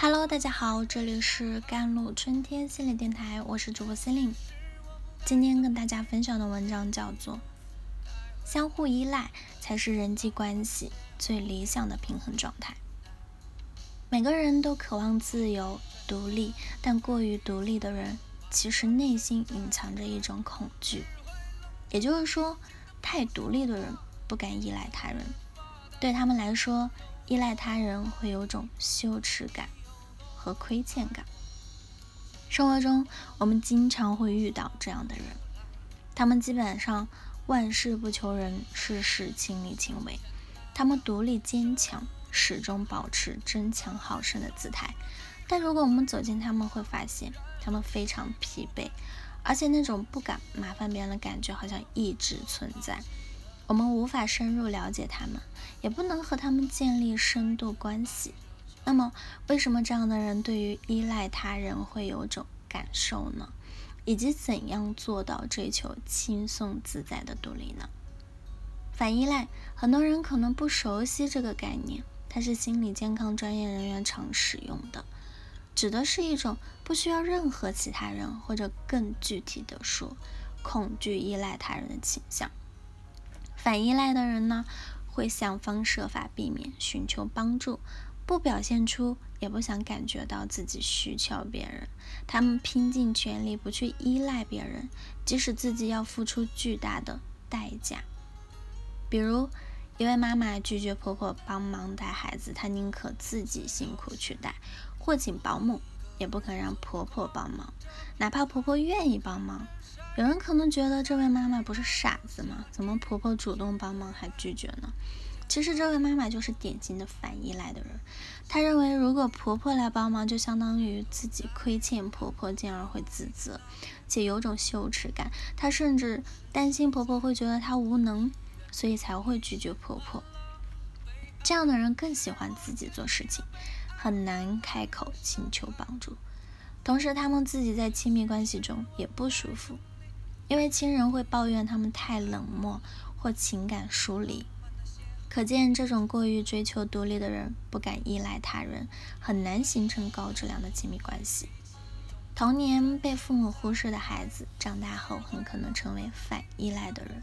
Hello，大家好，这里是甘露春天心理电台，我是主播心灵。今天跟大家分享的文章叫做《相互依赖才是人际关系最理想的平衡状态》。每个人都渴望自由独立，但过于独立的人，其实内心隐藏着一种恐惧。也就是说，太独立的人不敢依赖他人，对他们来说，依赖他人会有种羞耻感。和亏欠感。生活中，我们经常会遇到这样的人，他们基本上万事不求人，事事亲力亲为。他们独立坚强，始终保持争强好胜的姿态。但如果我们走近他们，会发现他们非常疲惫，而且那种不敢麻烦别人的感觉好像一直存在。我们无法深入了解他们，也不能和他们建立深度关系。那么，为什么这样的人对于依赖他人会有种感受呢？以及怎样做到追求轻松自在的独立呢？反依赖，很多人可能不熟悉这个概念，它是心理健康专业人员常使用的，指的是一种不需要任何其他人，或者更具体的说，恐惧依赖他人的倾向。反依赖的人呢，会想方设法避免寻求帮助。不表现出，也不想感觉到自己需求别人。他们拼尽全力不去依赖别人，即使自己要付出巨大的代价。比如，一位妈妈拒绝婆婆帮忙带孩子，她宁可自己辛苦去带，或请保姆，也不肯让婆婆帮忙，哪怕婆婆愿意帮忙。有人可能觉得这位妈妈不是傻子吗？怎么婆婆主动帮忙还拒绝呢？其实这位妈妈就是典型的反依赖的人，她认为如果婆婆来帮忙，就相当于自己亏欠婆婆，进而会自责，且有种羞耻感。她甚至担心婆婆会觉得她无能，所以才会拒绝婆婆。这样的人更喜欢自己做事情，很难开口请求帮助。同时，他们自己在亲密关系中也不舒服，因为亲人会抱怨他们太冷漠或情感疏离。可见，这种过于追求独立的人不敢依赖他人，很难形成高质量的亲密关系。童年被父母忽视的孩子，长大后很可能成为反依赖的人。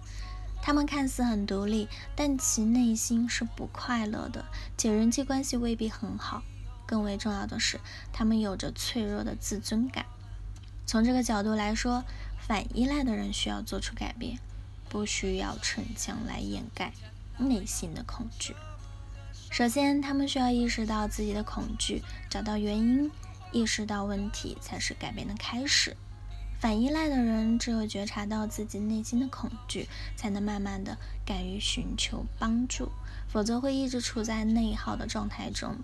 他们看似很独立，但其内心是不快乐的，且人际关系未必很好。更为重要的是，他们有着脆弱的自尊感。从这个角度来说，反依赖的人需要做出改变，不需要逞强来掩盖。内心的恐惧。首先，他们需要意识到自己的恐惧，找到原因，意识到问题才是改变的开始。反依赖的人只有觉察到自己内心的恐惧，才能慢慢的敢于寻求帮助，否则会一直处在内耗的状态中。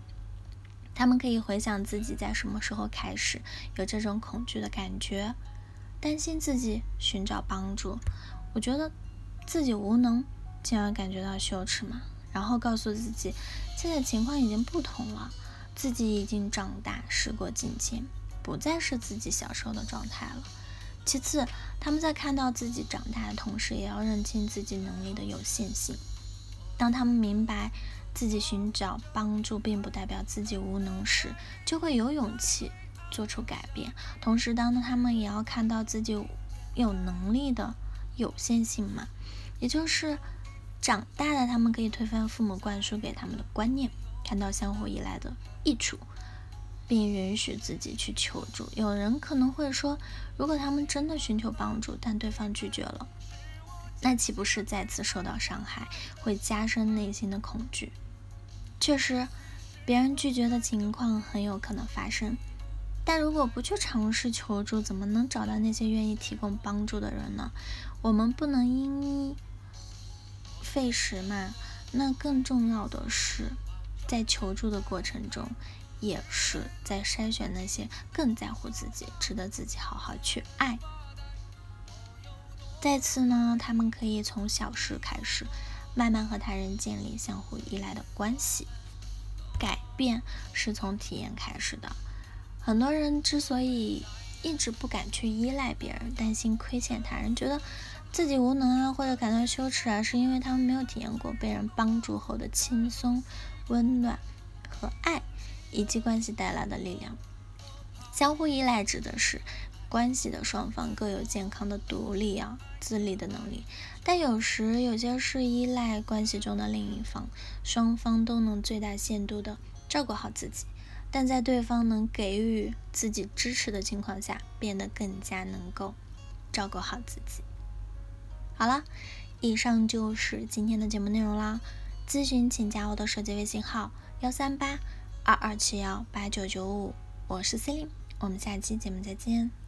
他们可以回想自己在什么时候开始有这种恐惧的感觉，担心自己寻找帮助，我觉得自己无能。进而感觉到羞耻嘛，然后告诉自己，现在情况已经不同了，自己已经长大，时过境迁，不再是自己小时候的状态了。其次，他们在看到自己长大的同时，也要认清自己能力的有限性。当他们明白自己寻找帮助并不代表自己无能时，就会有勇气做出改变。同时，当他们也要看到自己有能力的有限性嘛，也就是。长大的他们可以推翻父母灌输给他们的观念，看到相互依赖的益处，并允许自己去求助。有人可能会说，如果他们真的寻求帮助，但对方拒绝了，那岂不是再次受到伤害，会加深内心的恐惧？确实，别人拒绝的情况很有可能发生，但如果不去尝试求助，怎么能找到那些愿意提供帮助的人呢？我们不能因。费时嘛，那更重要的是，在求助的过程中，也是在筛选那些更在乎自己、值得自己好好去爱。再次呢，他们可以从小事开始，慢慢和他人建立相互依赖的关系。改变是从体验开始的。很多人之所以一直不敢去依赖别人，担心亏欠他人，觉得。自己无能啊，或者感到羞耻啊，是因为他们没有体验过被人帮助后的轻松、温暖和爱，以及关系带来的力量。相互依赖指的是关系的双方各有健康的独立啊自立的能力，但有时有些是依赖关系中的另一方，双方都能最大限度的照顾好自己，但在对方能给予自己支持的情况下，变得更加能够照顾好自己。好了，以上就是今天的节目内容啦。咨询请加我的手机微信号幺三八二二七幺八九九五，我是 C 琳。我们下期节目再见。